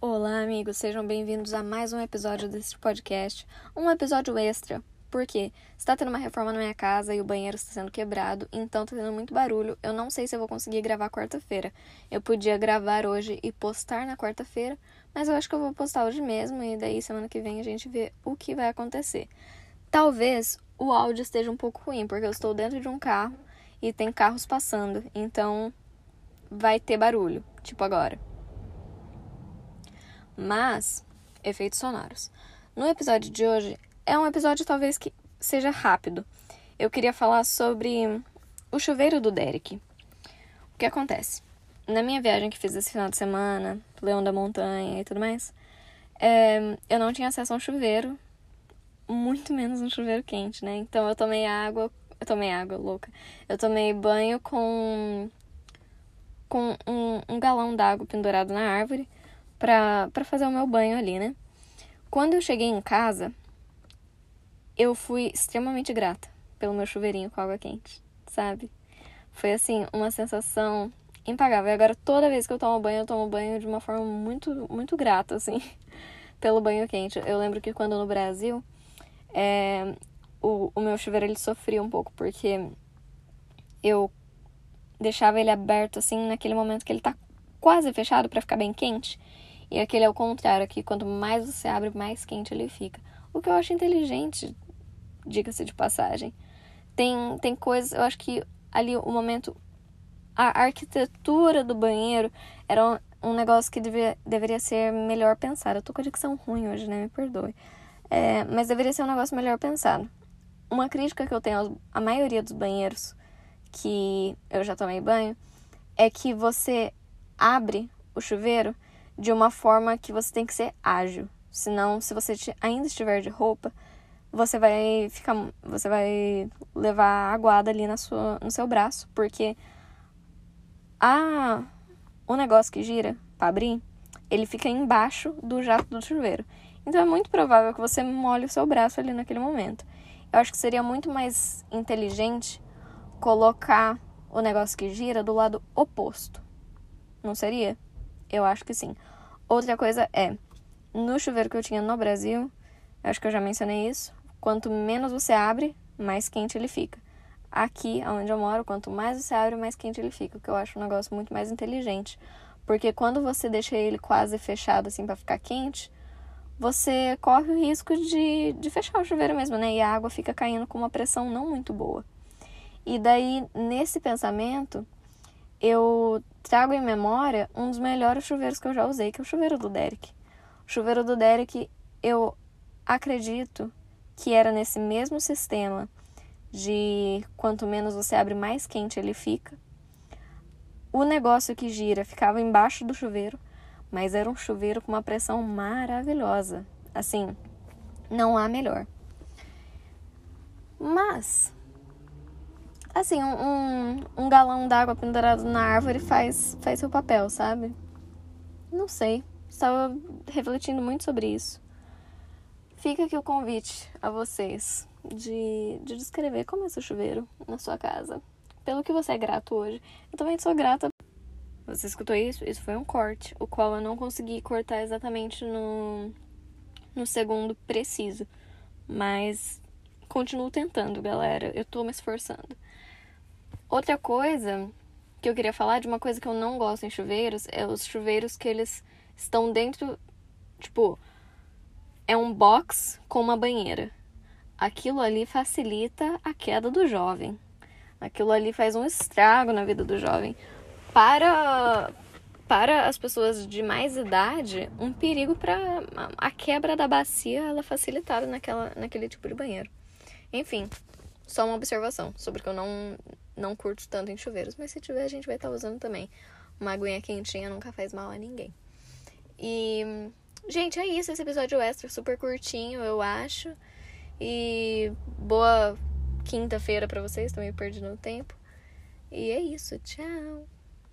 Olá, amigos, sejam bem-vindos a mais um episódio desse podcast. Um episódio extra, porque está tendo uma reforma na minha casa e o banheiro está sendo quebrado, então está tendo muito barulho. Eu não sei se eu vou conseguir gravar quarta-feira. Eu podia gravar hoje e postar na quarta-feira, mas eu acho que eu vou postar hoje mesmo e daí semana que vem a gente vê o que vai acontecer. Talvez o áudio esteja um pouco ruim, porque eu estou dentro de um carro e tem carros passando, então vai ter barulho, tipo agora mas efeitos sonoros. No episódio de hoje é um episódio talvez que seja rápido. Eu queria falar sobre o chuveiro do Derek. O que acontece? Na minha viagem que fiz esse final de semana, Leão da Montanha e tudo mais, é, eu não tinha acesso a um chuveiro, muito menos um chuveiro quente, né? Então eu tomei água, eu tomei água louca. Eu tomei banho com com um, um galão d'água pendurado na árvore pra, pra fazer o meu banho ali, né? Quando eu cheguei em casa, eu fui extremamente grata pelo meu chuveirinho com água quente, sabe? Foi assim, uma sensação impagável. E agora toda vez que eu tomo banho, eu tomo banho de uma forma muito, muito grata, assim, pelo banho quente. Eu lembro que quando no Brasil, é, o, o meu chuveiro ele sofria um pouco, porque eu deixava ele aberto assim naquele momento que ele tá quase fechado para ficar bem quente. E aquele é o contrário, aqui quanto mais você abre, mais quente ele fica. O que eu acho inteligente, diga-se de passagem. Tem, tem coisas, eu acho que ali o momento. A arquitetura do banheiro era um, um negócio que devia, deveria ser melhor pensado. Eu tô com a dicção ruim hoje, né? Me perdoe. É, mas deveria ser um negócio melhor pensado. Uma crítica que eu tenho à maioria dos banheiros que eu já tomei banho é que você abre o chuveiro de uma forma que você tem que ser ágil. Senão, se você ainda estiver de roupa, você vai ficar, você vai levar aguada ali na sua, no seu braço, porque a o negócio que gira para abrir, ele fica embaixo do jato do chuveiro. Então é muito provável que você molhe o seu braço ali naquele momento. Eu acho que seria muito mais inteligente colocar o negócio que gira do lado oposto. Não seria? Eu acho que sim. Outra coisa é, no chuveiro que eu tinha no Brasil, acho que eu já mencionei isso, quanto menos você abre, mais quente ele fica. Aqui, onde eu moro, quanto mais você abre, mais quente ele fica, o que eu acho um negócio muito mais inteligente. Porque quando você deixa ele quase fechado assim para ficar quente, você corre o risco de, de fechar o chuveiro mesmo, né? E a água fica caindo com uma pressão não muito boa. E daí, nesse pensamento, eu trago em memória um dos melhores chuveiros que eu já usei, que é o chuveiro do Derek. O chuveiro do Derek, eu acredito que era nesse mesmo sistema de quanto menos você abre, mais quente ele fica. O negócio que gira ficava embaixo do chuveiro, mas era um chuveiro com uma pressão maravilhosa. Assim, não há melhor. Mas Assim, um, um galão d'água pendurado na árvore faz, faz seu papel, sabe? Não sei. Estava refletindo muito sobre isso. Fica aqui o convite a vocês de, de descrever como é seu chuveiro na sua casa. Pelo que você é grato hoje. Eu também sou grata. Você escutou isso? Isso foi um corte, o qual eu não consegui cortar exatamente no, no segundo preciso. Mas continuo tentando, galera. Eu tô me esforçando. Outra coisa que eu queria falar de uma coisa que eu não gosto em chuveiros é os chuveiros que eles estão dentro, tipo, é um box com uma banheira. Aquilo ali facilita a queda do jovem. Aquilo ali faz um estrago na vida do jovem. Para para as pessoas de mais idade, um perigo para a quebra da bacia ela é facilitada naquela, naquele tipo de banheiro. Enfim, só uma observação sobre que eu não, não curto tanto em chuveiros, mas se tiver, a gente vai estar tá usando também. Uma aguinha quentinha nunca faz mal a ninguém. E, gente, é isso. Esse episódio extra, super curtinho, eu acho. E boa quinta-feira para vocês, também perdi no tempo. E é isso. Tchau.